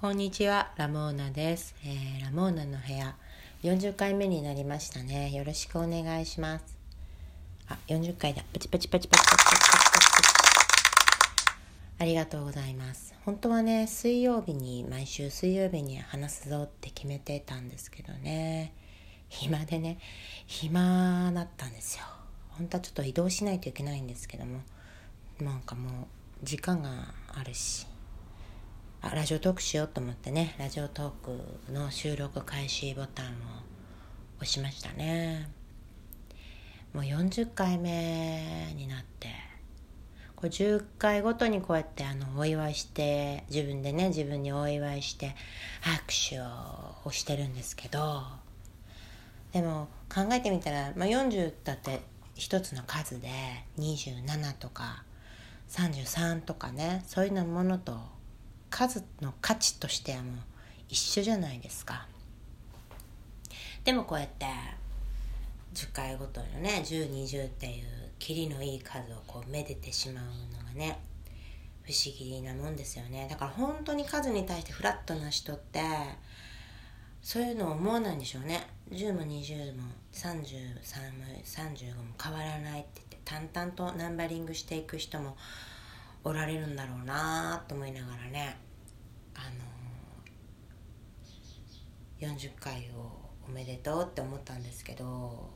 こんにちは、ラモーナです、えー、ラモーナの部屋40回目になりましたね。よろしくお願いします。あ、40回だ。パチパチパチパチパチパチパチありがとうございます。本当はね、水曜日に毎週水曜日に話すぞって決めてたんですけどね。暇でね、暇だったんですよ。本当はちょっと移動しないといけないんですけども、なんかもう時間があるし。あラジオトークしようと思ってね。ラジオトークの収録開始ボタンを押しましたね。もう40回目になって。これ10回ごとにこうやってあのお祝いして自分でね自分にお祝いして拍手を押してるんですけど。でも考えてみたら、まあ、40だって一つの数で27とか33とかねそういうのものと数の価値としてはもう一緒じゃないですか。でもこうやって10回ごとのね1020っていうキリのいい数をこうめでてしまうのがね不思議なもんですよね。だから本当に数に対してフラットな人ってそういうのを思わないんでしょうね。10も20も33も35も変わらないって言って淡々とナンバリングしていく人もおられるんだろうなと思いながらねあの40回をおめでとうって思ったんですけど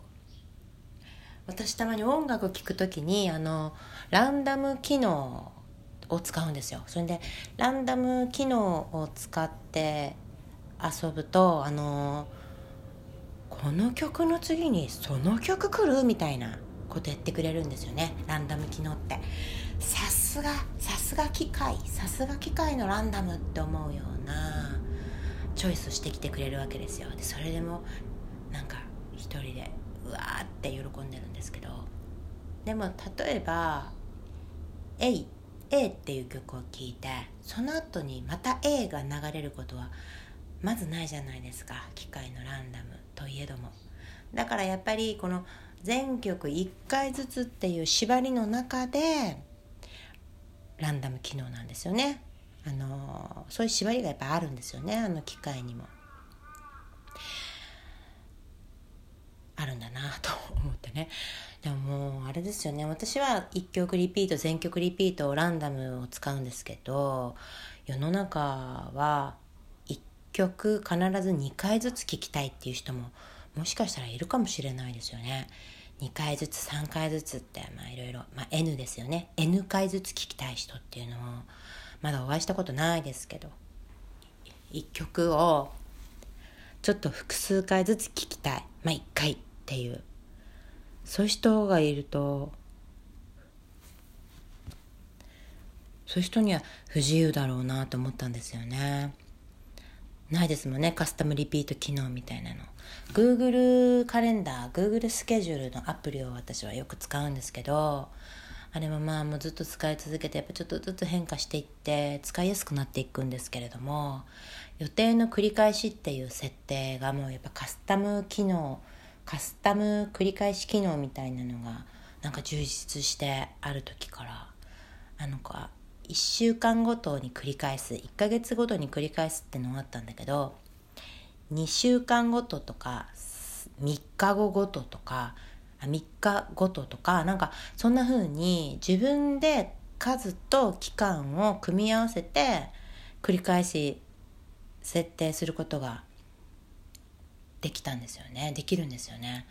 私たまに音楽聴く時にあのランダム機能を使うんですよ。それでランダム機能を使って遊ぶとあのこの曲の次にその曲来る？みたいなことやってくれるんですよね。ランダム機能って。すがさすが機械さすが機械のランダムって思うようなチョイスしてきてくれるわけですよ。でそれでもなんか一人でうわーって喜んでるんですけど。でも例えば「A」A っていう曲を聴いてその後にまた A が流れることはまずないじゃないですか。機械のランダムといえども。だからやっぱりこの全曲1回ずつっていう縛りの中でランダム機能なんですよね。あのそういう縛りがやっぱあるんですよね。あの機械にも。あるんだなと思ってね。でももうあれですよね。私は1曲リピート全曲リピートランダムを使うんですけど世の中は1曲必ず2回ずつ聴きたいっていう人ももしかしたらいるかもしれないですよね。2回ずつ3回ずつってまあいろいろ、まあ、N ですよね。N 回ずつ聴きたい人っていうのをまだお会いしたことないですけど。1曲をちょっと複数回ずつ聴きたい。まあ1回っていう。そういう人がいるとそういう人には不自由だろうなと思ったんですよね。ないですもんね。カスタムリピート機能みたいなの。Google カレンダー Google スケジュールのアプリを私はよく使うんですけどあれもまあもうずっと使い続けてやっぱちょっとずつ変化していって使いやすくなっていくんですけれども予定の繰り返しっていう設定がもうやっぱカスタム機能カスタム繰り返し機能みたいなのがなんか充実してある時からあのか1週間ごとに繰り返す1ヶ月ごとに繰り返すってのがあったんだけど2週間ごととか3日後ごととか3日ごととかなんかそんな風に自分で数と期間を組み合わせて繰り返し設定することができたんですよね。できるんですよね、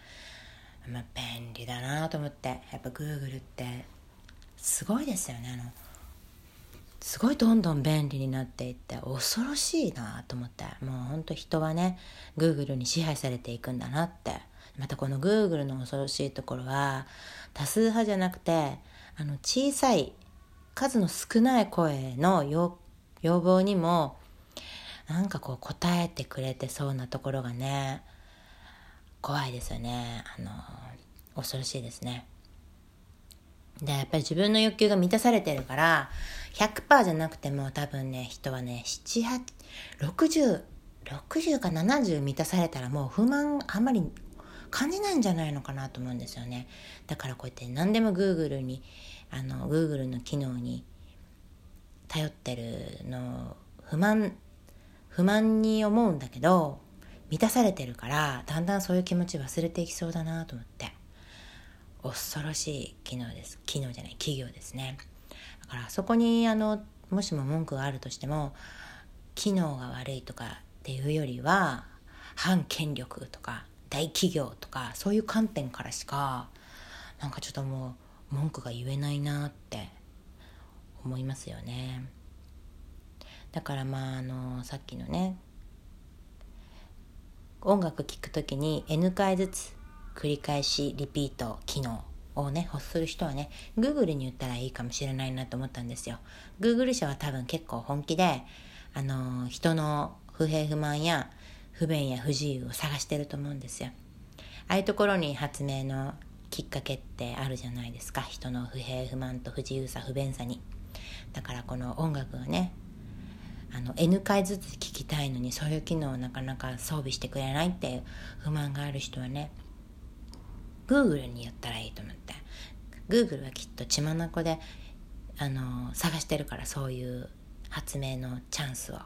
まあ、便利だなと思ってやっぱ Google ってすごいですよねあのすごいどんどん便利になっていって恐ろしいなと思って。もうほんと人はね Google に支配されていくんだなって。またこの Google の恐ろしいところは多数派じゃなくてあの小さい数の少ない声の要要望にもなんかこう答えてくれてそうなところがね怖いですよね。あの恐ろしいですね。でやっぱり自分の欲求が満たされてるから100%じゃなくても多分ね人はね7、8、60、60か70満たされたらもう不満あんまり感じないんじゃないのかなと思うんですよね。だからこうやって何でも Google にあの Google の機能に頼ってるの不満不満に思うんだけど満たされてるからだんだんそういう気持ち忘れていきそうだなと思って。恐ろしい機能です。機能じゃない企業ですね。だからそこにあのもしも文句があるとしても機能が悪いとかっていうよりは反権力とか大企業とかそういう観点からしかなんかちょっともう文句が言えないなって思いますよね。だからまああのさっきのね音楽聴く時に N 回ずつ繰り返しリピート機能をね欲する人はね Google に言ったらいいかもしれないなと思ったんですよ。Google 社は多分結構本気であの人の不平不満や不便や不自由を探してると思うんですよ。ああいうところに発明のきっかけってあるじゃないですか。人の不平不満と不自由さ不便さに。だからこの音楽がねあの N 回ずつ聞きたいのにそういう機能をなかなか装備してくれないっていう不満がある人はね Google に言ったらいいと思って。Google はきっと血眼であの探してるからそういう発明のチャンスを。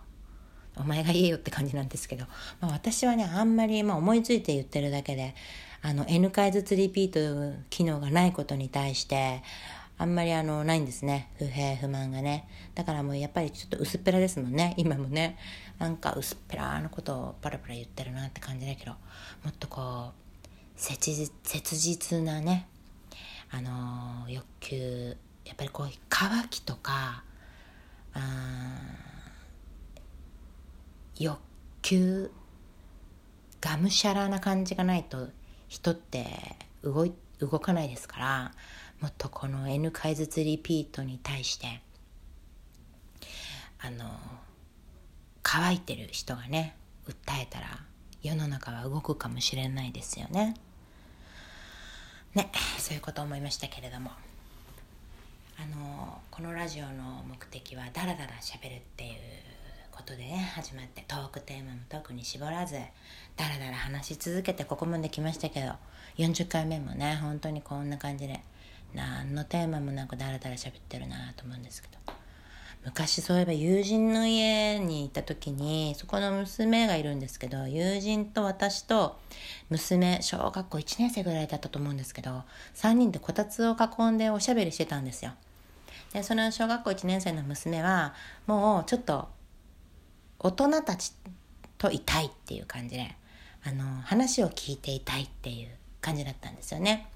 お前が言えよって感じなんですけど、まあ、私はねあんまり、まあ、思いついて言ってるだけであの N 回ずつリピート機能がないことに対してあんまりあのないんですね。不平不満がね。だからもうやっぱりちょっと薄っぺらですもんね。今もね。なんか薄っぺらのことをパラパラ言ってるなって感じだけど。もっとこう切実なねあの、欲求やっぱりこう渇きとか欲求がむしゃらな感じがないと人って動い動かないですからもっとこの N 回ずつリピートに対してあの乾いてる人がね訴えたら世の中は動くかもしれないですよね。ねそういうこと思いましたけれどもあのこのラジオの目的はダラダラしゃべるっていうことでね始まってトークテーマも特に絞らずダラダラ話し続けてここまで来ましたけど40回目もね本当にこんな感じで何のテーマもなくダラダラ喋ってるなと思うんですけど昔そういえば友人の家に行った時にそこの娘がいるんですけど友人と私と娘小学校1年生ぐらいだったと思うんですけど3人でこたつを囲んでおしゃべりしてたんですよ。でその小学校1年生の娘はもうちょっと大人たちといたいっていう感じであの話を聞いていたいっていう感じだったんですよね。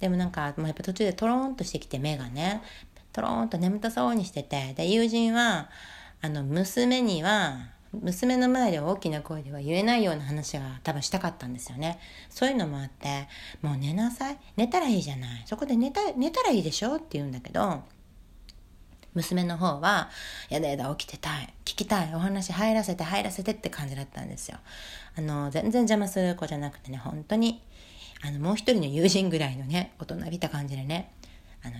でもなんか、もうやっぱ途中でトローンとしてきて目がね、トローンと眠たそうにしてて、で、友人は、あの、娘には、娘の前で大きな声では言えないような話が多分したかったんですよね。そういうのもあって、もう寝なさい。寝たらいいじゃない。そこで寝た、寝たらいいでしょって言うんだけど、娘の方は、やだやだ起きてたい。聞きたい。お話入らせて入らせてって感じだったんですよ。あの、全然邪魔する子じゃなくてね、本当にあのもう一人の友人ぐらいのね大人びた感じでねあの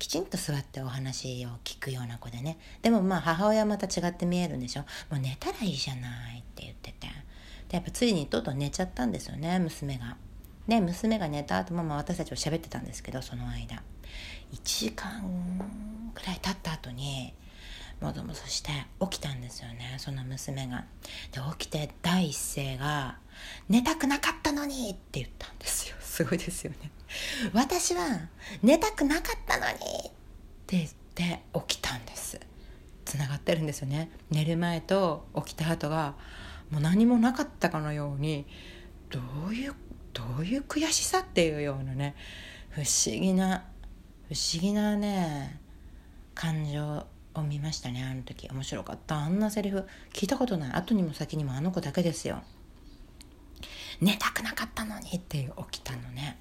きちんと座ってお話を聞くような子でね。でもまあ母親はまた違って見えるんでしょ。もう寝たらいいじゃないって言ってて。でやっぱついにとうとう寝ちゃったんですよね娘が。で娘が寝た後もまあ私たちは喋ってたんですけどその間。1時間ぐらい経った後にもぞもぞして起きたんですよねその娘が。で起きて第一声が「寝たくなかったのに!」って言ったんですよ。すごいですよね。私は寝たくなかったのにって言って起きたんです。つながってるんですよね。寝る前と起きた後がもう何もなかったかのようにどういうどういう悔しさっていうようなね不思議な不思議なね感情を見ましたねあの時。面白かった。あんなセリフ。聞いたことない。後にも先にもあの子だけですよ。寝たくなかったのにっていう起きたのね。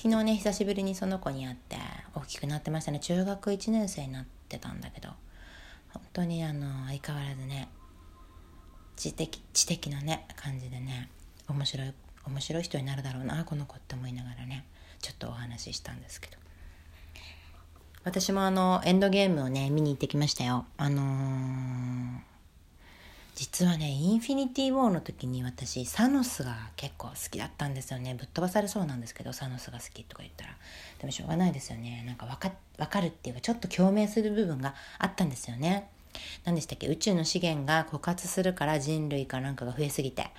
昨日ね久しぶりにその子に会って大きくなってましたね。中学1年生になってたんだけど。本当にあの相変わらずね知的知的なね感じでね面白い面白い人になるだろうなこの子って思いながらねちょっとお話ししたんですけど。私もあのエンドゲームをね見に行ってきましたよ。あのー、実はねインフィニティ・ウォーの時に私サノスが結構好きだったんですよね。ぶっ飛ばされそうなんですけどサノスが好きとか言ったら。でもしょうがないですよね。なんか分か分かるっていうかちょっと共鳴する部分があったんですよね。何でしたっけ？宇宙の資源が枯渇するから人類かなんかが増えすぎて。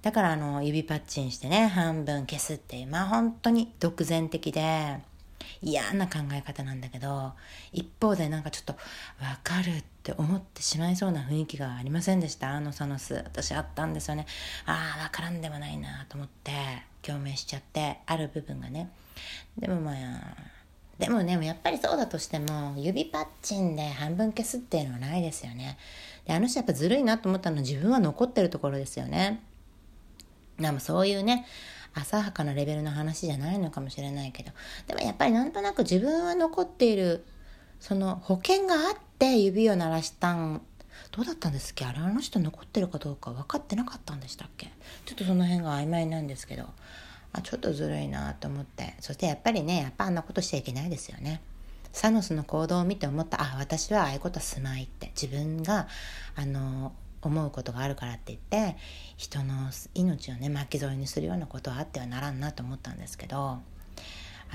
だからあの指パッチンしてね半分消すっていうまあ本当に独善的で。嫌な考え方なんだけど一方でなんかちょっと分かるって思ってしまいそうな雰囲気がありませんでした？あのサノス。私あったんですよね。ああ分からんでもないなと思って共鳴しちゃってある部分がね。でもまあでもねやっぱりそうだとしても指パッチンで半分消すっていうのはないですよね。であの人やっぱずるいなと思ったのは自分は残ってるところですよね。でもそういうね浅はかなレベルの話じゃないのかもしれないけど。でもやっぱりなんとなく自分は残っているその保険があって指を鳴らしたんどうだったんですっけ？あれあの人残ってるかどうか分かってなかったんでしたっけ？ちょっとその辺が曖昧なんですけど。あちょっとずるいなと思って。そしてやっぱりねやっぱあんなことしちゃいけないですよね。サノスの行動を見て思った。あ私はああいうことはすまいって。自分があの思うことがあるからって言って人の命をね巻き添えにするようなことはあってはならんなと思ったんですけどあ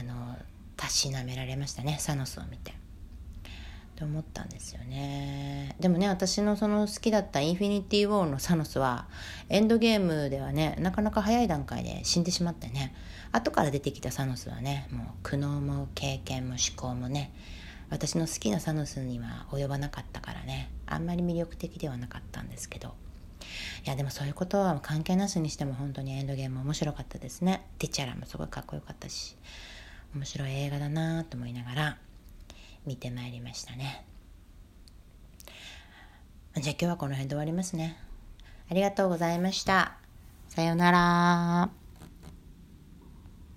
のたしなめられましたねサノスを見て。と思ったんですよねでもね私のその好きだった「インフィニティ・ウォー」のサノスはエンドゲームではねなかなか早い段階で死んでしまってね後から出てきたサノスはねもう苦悩も経験も思考もね私の好きなサノスには及ばなかったからね。あんまり魅力的ではなかったんですけど。いやでもそういうことは関係なしにしても本当にエンドゲーム面白かったですね。ティチャラもすごいかっこよかったし。面白い映画だなと思いながら見てまいりましたね。じゃあ今日はこの辺で終わりますね。ありがとうございました。さようなら。